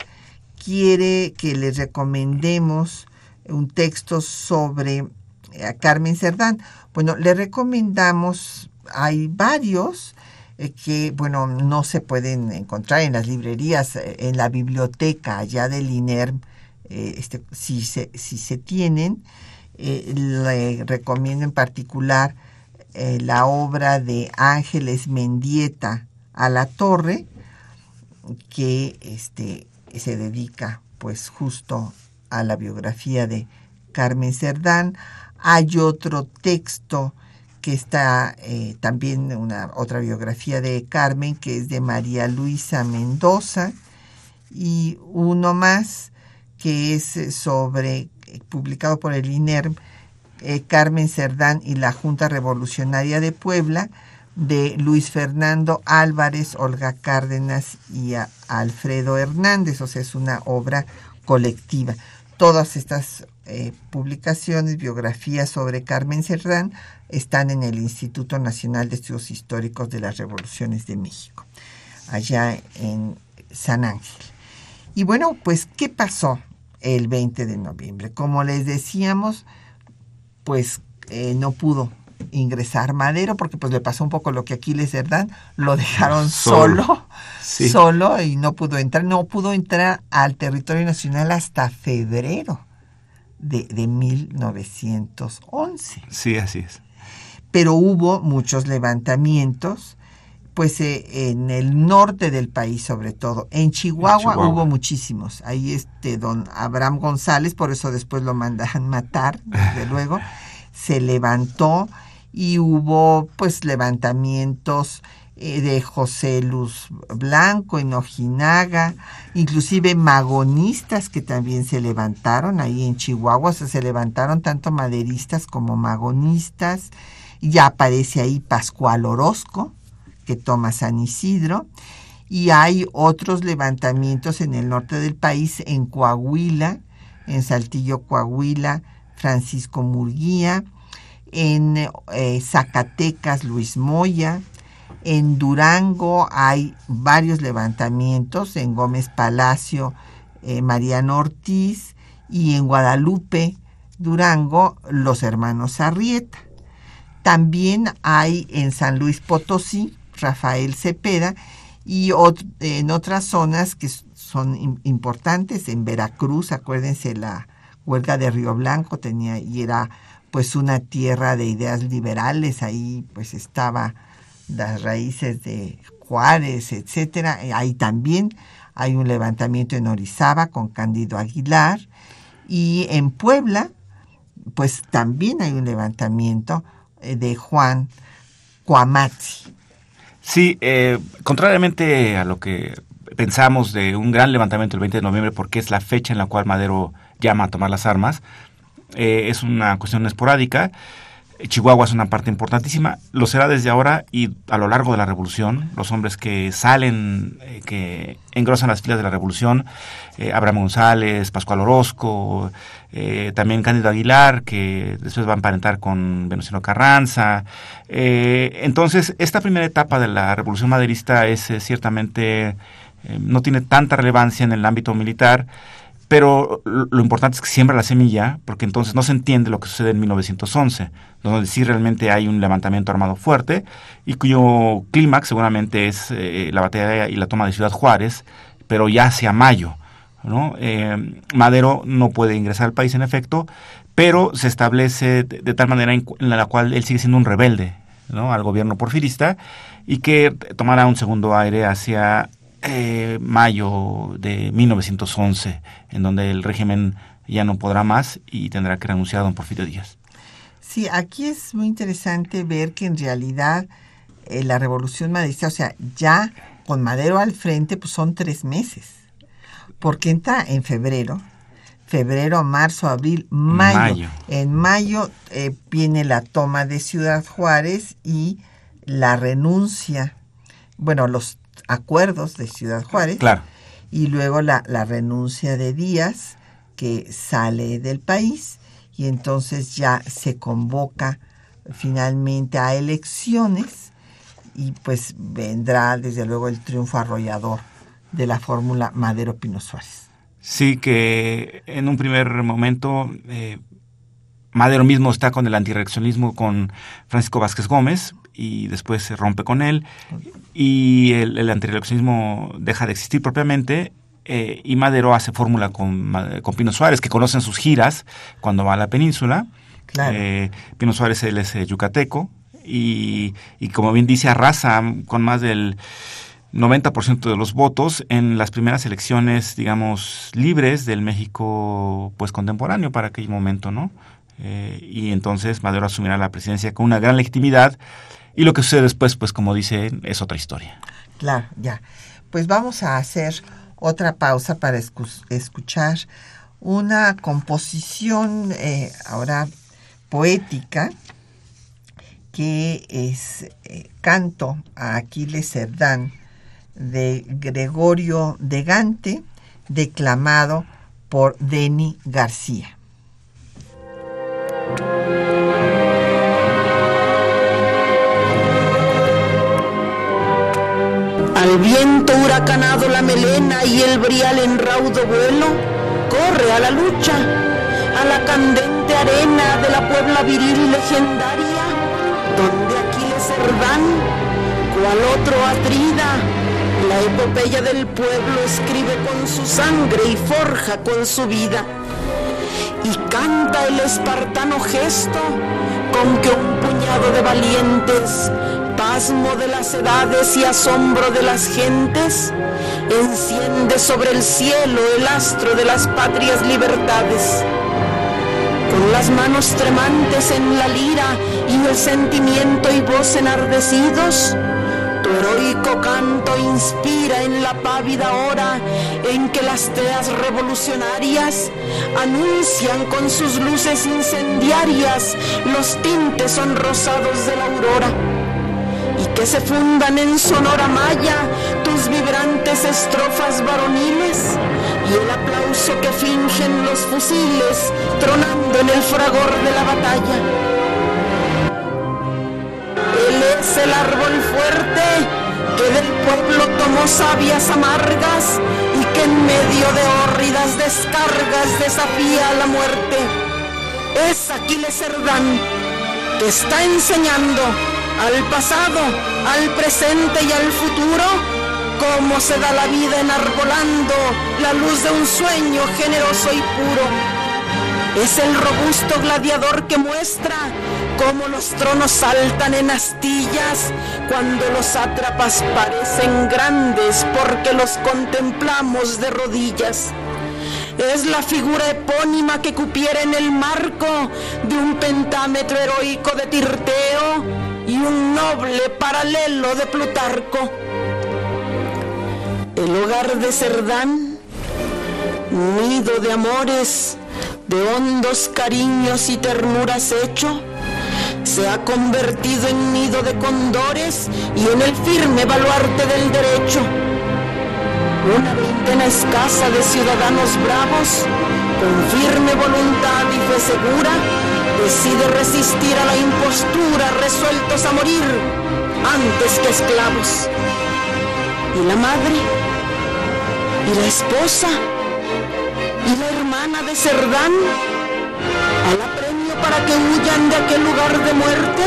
quiere que le recomendemos un texto sobre eh, Carmen Cerdán. Bueno, le recomendamos, hay varios que, bueno, no se pueden encontrar en las librerías, en la biblioteca allá del INERM eh, este, si, se, si se tienen, eh, le recomiendo en particular eh, la obra de Ángeles Mendieta a la Torre, que este, se dedica pues justo a la biografía de Carmen Cerdán. Hay otro texto que está también una otra biografía de Carmen, que es de María Luisa Mendoza, y uno más que es eh, sobre, eh, publicado por el INERM, eh, Carmen Cerdán y la Junta Revolucionaria de Puebla, de Luis Fernando Álvarez, Olga Cárdenas y Alfredo Hernández, o sea, es una obra colectiva. Todas estas publicaciones, biografías sobre Carmen Cerdán, están en el Instituto Nacional de Estudios Históricos de las Revoluciones de México, allá en San Ángel. Y bueno, pues, ¿qué pasó el 20 de noviembre. Como les decíamos, pues eh, no pudo ingresar Madero porque pues le pasó un poco lo que Aquiles Cerdán, lo dejaron solo, Solo. Sí. solo y no pudo entrar, no pudo entrar al territorio nacional hasta febrero de, de 1911 Sí, así es. pero hubo muchos levantamientos, pues eh, en el norte del país sobre todo. En Chihuahua, Chihuahua. hubo muchísimos. Ahí este don Abraham González, por eso después lo mandaron matar, desde luego, se levantó y hubo pues levantamientos eh, de José Luz Blanco en Ojinaga, inclusive magonistas que también se levantaron ahí en Chihuahua, o sea, se levantaron tanto maderistas como magonistas, ya aparece ahí Pascual Orozco, que toma San Isidro, y hay otros levantamientos en el norte del país, en Coahuila, en Saltillo, Coahuila, Francisco Murguía, en eh, Zacatecas, Luis Moya, en Durango hay varios levantamientos, en Gómez Palacio, eh, Mariano Ortiz, y en Guadalupe, Durango, los hermanos Arrieta. También hay en San Luis Potosí, Rafael Cepeda, y en otras zonas que son im- importantes, en Veracruz, acuérdense la huelga de Río Blanco tenía y era pues una tierra de ideas liberales, ahí pues estaba las raíces de Juárez, etcétera. Eh, Ahí también hay un levantamiento en Orizaba con Cándido Aguilar y en Puebla pues también hay un levantamiento eh, de Juan Cuamazzi. Sí, eh, contrariamente a lo que pensamos de un gran levantamiento el 20 de noviembre, porque es la fecha en la cual Madero llama a tomar las armas, eh, es una cuestión esporádica. Chihuahua es una parte importantísima, lo será desde ahora y a lo largo de la revolución. Los hombres que salen, eh, que engrosan las filas de la revolución, eh, Abraham González, Pascual Orozco, eh, también Cándido Aguilar, que después va a emparentar con Venustiano Carranza. Entonces, esta primera etapa de la revolución maderista es ciertamente, no tiene tanta relevancia en el ámbito militar, pero lo importante es que siembra la semilla, porque entonces no se entiende lo que sucede en 1911, donde sí realmente hay un levantamiento armado fuerte y cuyo clímax seguramente es eh, la batalla y la toma de Ciudad Juárez, pero ya hacia mayo. ¿no? Eh, Madero no puede ingresar al país en efecto, pero se establece de, tal manera en, en la cual él sigue siendo un rebelde ¿no? al gobierno porfirista y que tomará un segundo aire hacia eh, mayo de 1911, en donde el régimen ya no podrá más y tendrá que renunciar a don Porfirio Díaz. Sí, aquí es muy interesante ver que en realidad eh, la revolución maderista, o sea, ya con Madero al frente, pues son tres meses. Porque entra en febrero, febrero, marzo, abril, mayo. Mayo. En mayo eh, viene la toma de Ciudad Juárez y la renuncia, bueno, los acuerdos de Ciudad Juárez Claro. y luego la, la renuncia de Díaz, que sale del país, y entonces ya se convoca finalmente a elecciones, y pues vendrá desde luego el triunfo arrollador de la fórmula Madero Pino Suárez. Sí, que en un primer momento eh, Madero mismo está con el antireaccionismo con Francisco Vázquez Gómez y después se rompe con él y el, el deja de existir propiamente eh, y Madero hace fórmula con, con Pino Suárez, que conocen sus giras cuando va a la península. Claro. Eh, Pino Suárez él es eh, yucateco y, y como bien dice arrasa con más del 90% de los votos en las primeras elecciones, digamos, libres del México pues contemporáneo para aquel momento, ¿no? Eh, y entonces Madero asumirá la presidencia con una gran legitimidad y lo que sucede después, pues como dice, es otra historia. Claro, ya. Pues vamos a hacer otra pausa para escu- escuchar una composición eh, ahora poética que es eh, Canto a Aquiles Cerdán de Gregorio de Gante, declamado por Deni García. Al viento huracanado la melena y el brial en raudo vuelo corre a la lucha, a la candente arena de la Puebla viril y legendaria, donde Aquiles Cerdán, cual otro Atrida, la epopeya del pueblo escribe con su sangre y forja con su vida. Y canta el espartano gesto con que un puñado de valientes, pasmo de las edades y asombro de las gentes, enciende sobre el cielo el astro de las patrias libertades. Con las manos tremantes en la lira y el sentimiento y voz enardecidos, tu heroico canto inspira en la pávida hora en que las teas revolucionarias anuncian con sus luces incendiarias los tintes honrosados de la aurora y que se fundan en sonora maya tus vibrantes estrofas varoniles y el aplauso que fingen los fusiles tronando en el fragor de la batalla. Es el árbol fuerte que del pueblo tomó sabias amargas y que en medio de hórridas descargas desafía la muerte. Es Aquiles Cerdán que está enseñando al pasado, al presente y al futuro cómo se da la vida enarbolando la luz de un sueño generoso y puro. Es el robusto gladiador que muestra cómo los tronos saltan en astillas cuando los sátrapas parecen grandes porque los contemplamos de rodillas. Es la figura epónima que cupiera en el marco de un pentámetro heroico de Tirteo y un noble paralelo de Plutarco. El hogar de Cerdán, nido de amores, de hondos cariños y ternuras hecho, se ha convertido en nido de condores y en el firme baluarte del derecho. Una veintena escasa de ciudadanos bravos, con firme voluntad y fe segura, decide resistir a la impostura, resueltos a morir antes que esclavos. ¿Y la madre? ¿Y la esposa? ¿Y la hermana de Cerdán? ¿Al apremio para que huyan de aquel lugar de muerte?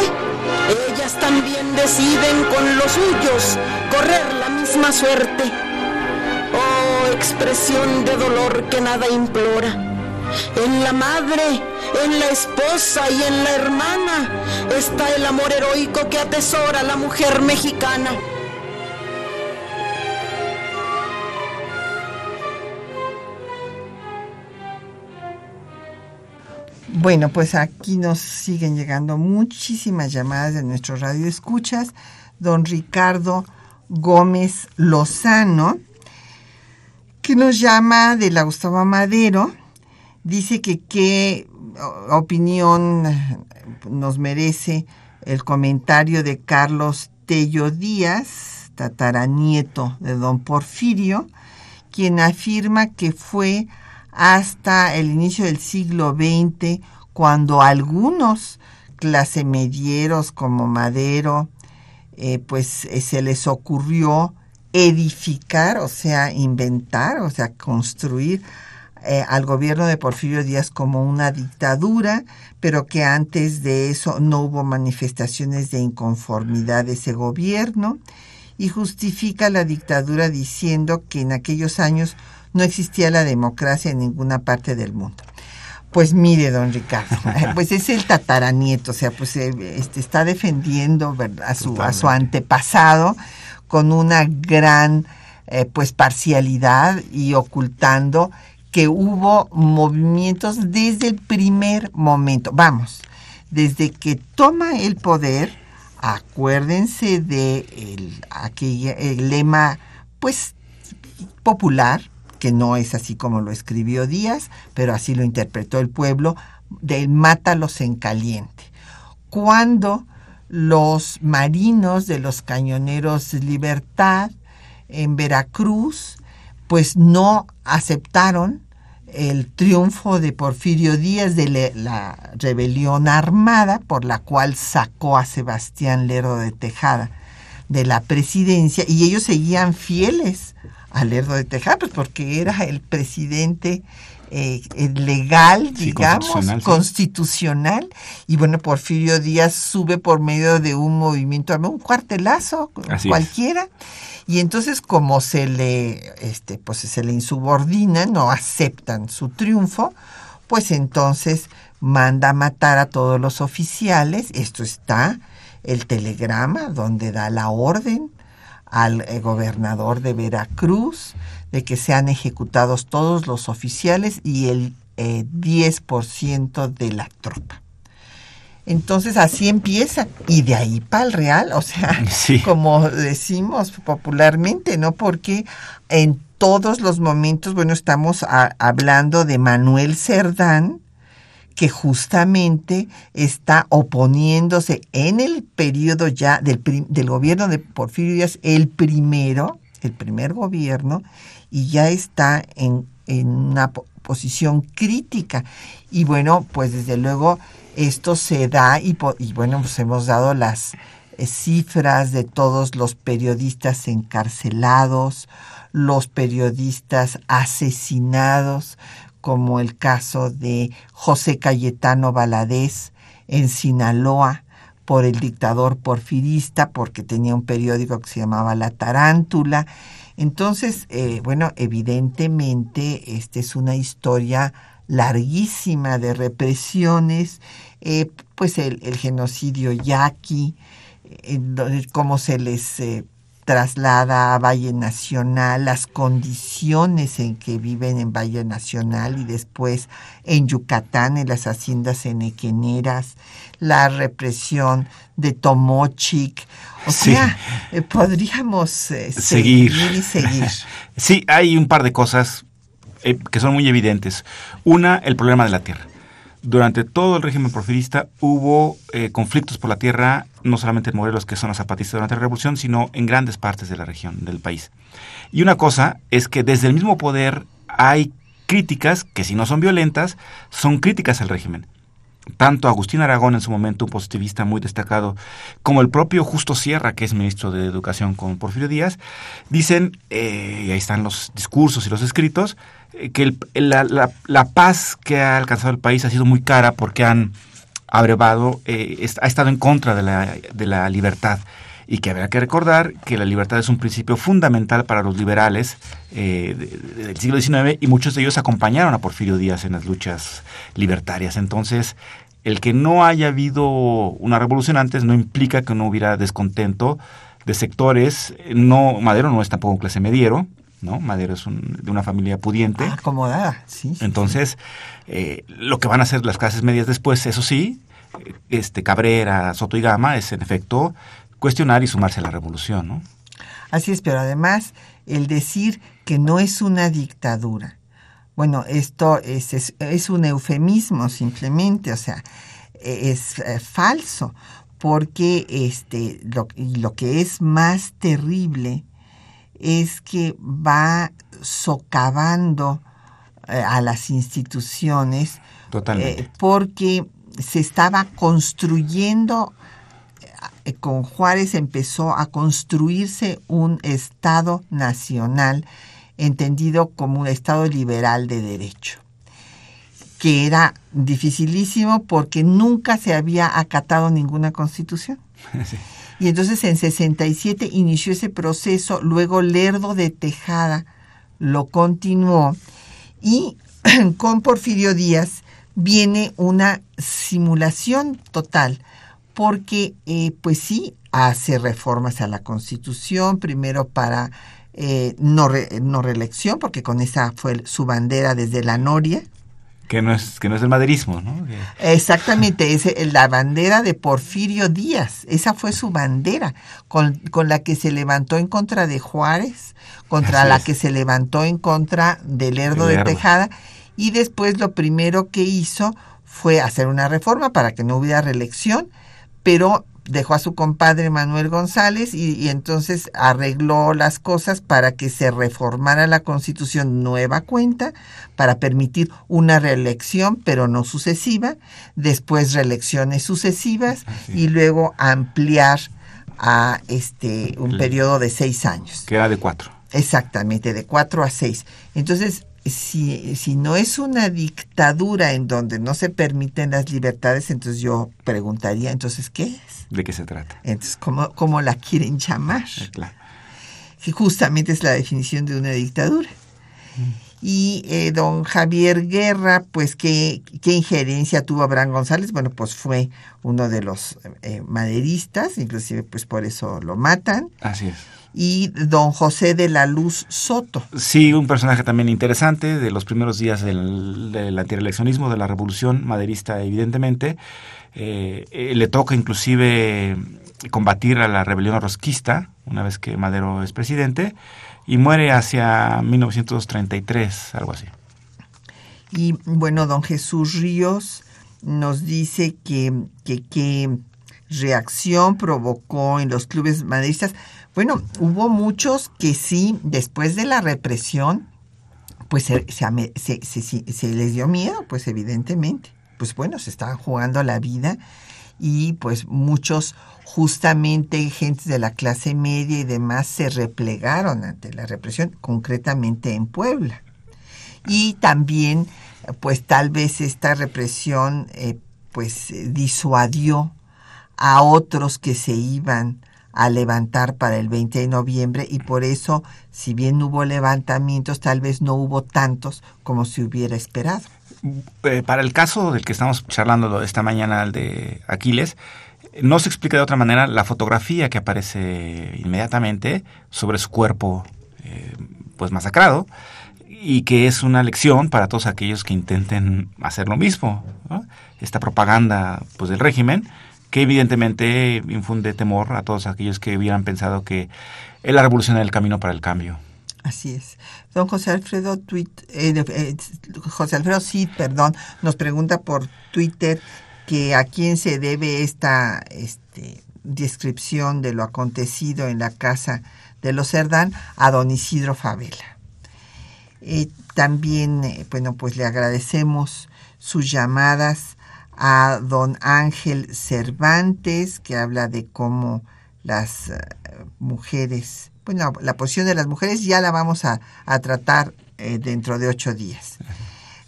Ellas también deciden con los suyos correr la misma suerte. Oh, expresión de dolor que nada implora. En la madre, en la esposa y en la hermana está el amor heroico que atesora la mujer mexicana. Bueno, pues aquí nos siguen llegando muchísimas llamadas de nuestro radio escuchas. Don Ricardo Gómez Lozano, que nos llama de la Gustavo Madero, dice que qué opinión nos merece el comentario de Carlos Tello Díaz, tataranieto de don Porfirio, quien afirma que fue hasta el inicio del siglo XX cuando algunos clase medieros como Madero, eh, pues eh, se les ocurrió edificar, o sea, inventar, o sea, construir eh, al gobierno de Porfirio Díaz como una dictadura, pero que antes de eso no hubo manifestaciones de inconformidad de ese gobierno y justifica la dictadura diciendo que en aquellos años no existía la democracia en ninguna parte del mundo. Pues mire, don Ricardo, pues es el tataranieto, o sea, pues este, está defendiendo a su, a su antepasado con una gran eh, pues parcialidad y ocultando que hubo movimientos desde el primer momento. Vamos, desde que toma el poder, acuérdense de el, aquel, el lema pues popular, que no es así como lo escribió Díaz, pero así lo interpretó el pueblo, del mátalos en caliente. Cuando los marinos de los cañoneros Libertad en Veracruz, pues no aceptaron el triunfo de Porfirio Díaz de la rebelión armada por la cual sacó a Sebastián Lerdo de Tejada de la presidencia y ellos seguían fieles a Lerdo de Tejada, pues porque era el presidente eh, legal, Sí, digamos, constitucional, sí. Y bueno, Porfirio Díaz sube por medio de un movimiento, un cuartelazo, Así es. cualquiera. Y entonces, como se le, este, pues se le insubordina, no aceptan su triunfo, pues entonces manda a matar a todos los oficiales. Esto está el telegrama donde da la orden al eh, gobernador de Veracruz de que sean ejecutados todos los oficiales y el eh, 10% de la tropa. Entonces así empieza y de ahí para el real, o sea, Sí. como decimos popularmente, ¿no? Porque en todos los momentos, bueno, estamos a- hablando de Manuel Cerdán, que justamente está oponiéndose en el periodo ya del, del gobierno de Porfirio Díaz, el primero, el primer gobierno, y ya está en, en una po- posición crítica. Y bueno, pues desde luego esto se da y bueno, pues hemos dado las eh, cifras de todos los periodistas encarcelados, los periodistas asesinados, como el caso de José Cayetano Valadez en Sinaloa por el dictador porfirista, porque tenía un periódico que se llamaba La Tarántula. Entonces, eh, bueno, evidentemente, esta es una historia larguísima de represiones, eh, pues el, genocidio yaqui, eh, cómo se les eh, traslada a Valle Nacional, las condiciones en que viven en Valle Nacional y después en Yucatán, en las haciendas enequeneras, la represión de Tomochic. O sea, eh, podríamos eh, Seguir. seguir y seguir. Sí, hay un par de cosas eh, que son muy evidentes. Una, el problema de la tierra. Durante todo el régimen porfirista hubo eh, conflictos por la tierra, no solamente en Morelos, que son los zapatistas durante la revolución, sino en grandes partes de la región, del país. Y una cosa es que desde el mismo poder hay críticas, que si no son violentas, son críticas al régimen. Tanto Agustín Aragón, en su momento un positivista muy destacado, como el propio Justo Sierra, que es ministro de Educación con Porfirio Díaz, dicen, eh, y ahí están los discursos y los escritos, eh, que el- la, la- paz que ha alcanzado el país ha sido muy cara porque han abrevado, eh, ha estado en contra de la libertad. Y que habrá que recordar que la libertad es un principio fundamental para los liberales eh, de- de- del siglo XIX y muchos de ellos acompañaron a Porfirio Díaz en las luchas libertarias. Entonces, el que no haya habido una revolución antes no implica que no hubiera descontento de sectores. No, Madero no es tampoco un clase mediero, ¿no? Madero es un- de una familia pudiente. Ah, acomodada, sí. sí, Entonces, eh, lo que van a hacer las clases medias después, eso sí, eh, este Cabrera, Soto y Gama, es en efecto cuestionar y sumarse a la revolución, ¿no? Así es, pero además el decir que no es una dictadura. Bueno, esto es, es, es un eufemismo simplemente, o sea, e- es eh, falso, porque este, lo, que es más terrible es que va socavando eh, a las instituciones Totalmente. eh, porque se estaba construyendo, con Juárez empezó a construirse un Estado nacional entendido como un Estado liberal de derecho, que era dificilísimo porque nunca se había acatado ninguna constitución. Sí. Y entonces en 67 inició ese proceso, luego Lerdo de Tejada lo continuó y con Porfirio Díaz viene una simulación total, porque eh, pues sí, hace reformas a la Constitución, primero para eh, no, re- no reelección, porque con esa fue su bandera desde la Noria, Que no es, que no es el maderismo, ¿no? Exactamente, es la bandera de Porfirio Díaz, esa fue su bandera, con, con la que se levantó en contra de Juárez, contra Así la es. que se levantó en contra de Lerdo De. Tejada, y después lo primero que hizo fue hacer una reforma para que no hubiera reelección, pero dejó a su compadre Manuel González y, y entonces arregló las cosas para que se reformara la constitución nueva cuenta para permitir una reelección pero no sucesiva, después reelecciones sucesivas Así. y luego ampliar a este un periodo de seis años. que era de cuatro. Exactamente, de cuatro a seis. Entonces, si, si no es una dictadura en donde no se permiten las libertades, entonces yo preguntaría, entonces, ¿qué es? ¿De qué se trata? Entonces, ¿cómo, cómo la quieren llamar? Claro. Que justamente es la definición de una dictadura. Y eh, don Javier Guerra, pues, ¿qué, ¿qué injerencia tuvo Abraham González? Bueno, pues fue uno de los eh, maderistas, inclusive pues por eso lo matan. Así es. Y don José de la Luz Soto. Sí, un personaje también interesante de los primeros días del, del antireleccionismo, de la revolución maderista, evidentemente. Eh, eh, le toca inclusive combatir a la rebelión rosquista, una vez que Madero es presidente, y muere hacia 1933, algo así. Y bueno, don Jesús Ríos nos dice que qué reacción provocó en los clubes maderistas. Bueno, hubo muchos que sí, después de la represión, pues se, les dio miedo, pues evidentemente. Pues bueno, se estaban jugando la vida y pues muchos justamente gentes de la clase media y demás se replegaron ante la represión, concretamente en Puebla. Y también, pues tal vez esta represión eh, pues disuadió a otros que se iban a levantar para el 20 de noviembre y por eso, si bien hubo levantamientos, tal vez no hubo tantos como se hubiera esperado. Eh, para el caso del que estamos charlando esta mañana, el de Aquiles, no se explica de otra manera la fotografía que aparece inmediatamente sobre su cuerpo eh, pues masacrado y que es una lección para todos aquellos que intenten hacer lo mismo. Esta propaganda pues del régimen que evidentemente infunde temor a todos aquellos que hubieran pensado que la revolución era el camino para el cambio. Así es. Don José Alfredo tweet, eh, eh, José Alfredo Cid, perdón, nos pregunta por Twitter que a quién se debe esta este, descripción de lo acontecido en la casa de los Cerdán a don Isidro Favela. Eh, también, eh, bueno, pues le agradecemos sus llamadas a don Ángel Cervantes, que habla de cómo las uh, mujeres, bueno, la posición de las mujeres ya la vamos a, a tratar eh, dentro de ocho días.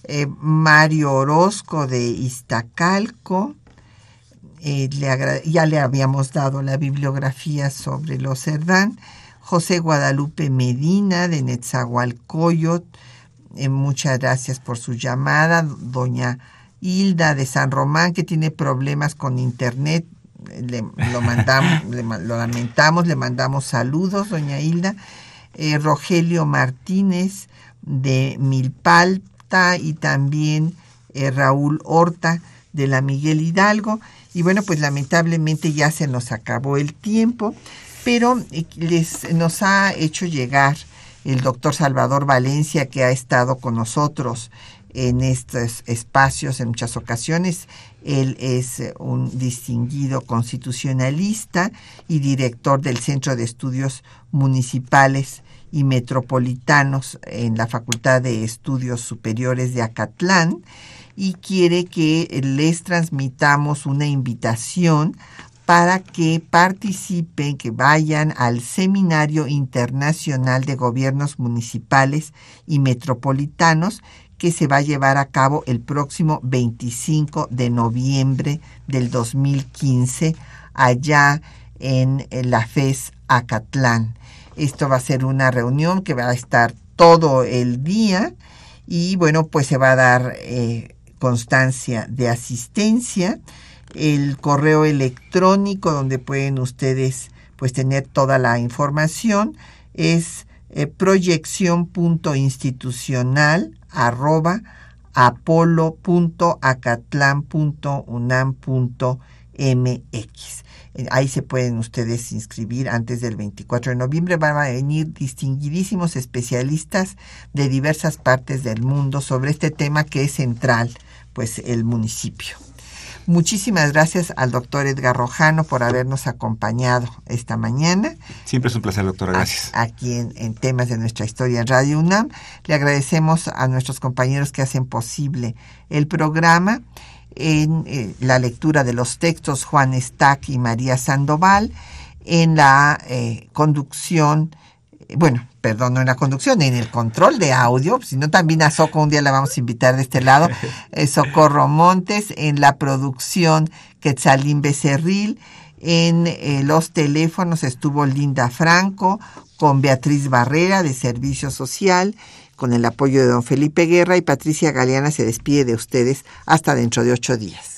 Eh, Mario Orozco de Iztacalco, eh, le ya le habíamos dado la bibliografía sobre los Cerdán, José Guadalupe Medina de Netzahualcoyot, eh, muchas gracias por su llamada, doña Hilda de San Román, que tiene problemas con internet, le, lo, mandamos, le, lo lamentamos, le mandamos saludos, doña Hilda, Rogelio Martínez de Milpal, y también eh, Raúl Horta de la Miguel Hidalgo. Y bueno, pues lamentablemente ya se nos acabó el tiempo, pero eh, les, nos ha hecho llegar el doctor Salvador Valencia, que ha estado con nosotros en estos espacios en muchas ocasiones. Él es eh, un distinguido constitucionalista y director del Centro de Estudios Municipales y metropolitanos en la Facultad de Estudios Superiores de Acatlán y quiere que les transmitamos una invitación para que participen, que vayan al Seminario Internacional de Gobiernos Municipales y Metropolitanos que se va a llevar a cabo el próximo 25 de noviembre del 2015 allá en la FES Acatlán. Esto va a ser una reunión que va a estar todo el día y bueno, pues se va a dar eh, constancia de asistencia, el correo electrónico donde pueden ustedes pues tener toda la información es eh, proyección.institucional arroba apolo.acatlán.unam.mx. Eh, ahí se pueden ustedes inscribir antes del 24 de noviembre. Van a venir distinguidísimos especialistas de diversas partes del mundo sobre este tema que es central, pues el municipio. Muchísimas gracias al doctor Edgar Rojano por habernos acompañado esta mañana. Siempre es un placer, doctora. Gracias. Aquí en, en, temas de nuestra historia en Radio UNAM. Le agradecemos a nuestros compañeros que hacen posible el programa en eh, la lectura de los textos Juan Stack y María Sandoval, en la eh, conducción bueno, perdón, no en la conducción, en el control de audio, sino también a Soco, un día la vamos a invitar de este lado, eh, Socorro Montes, en la producción Quetzalín Becerril, en eh, los teléfonos estuvo Linda Franco, con Beatriz Barrera de Servicio Social, con el apoyo de don Felipe Guerra y Patricia Galeana se despide de ustedes hasta dentro de ocho días.